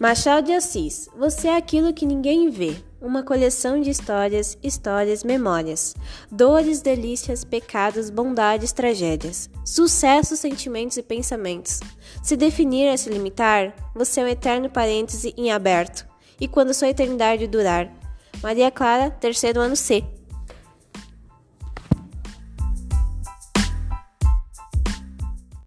Machado de Assis, você é aquilo que ninguém vê. Uma coleção de histórias, histórias, memórias. Dores, delícias, pecados, bondades, tragédias. Sucessos, sentimentos e pensamentos. Se definir é se limitar, você é um eterno parêntese em aberto. E quando sua eternidade durar? Maria Clara, terceiro ano C.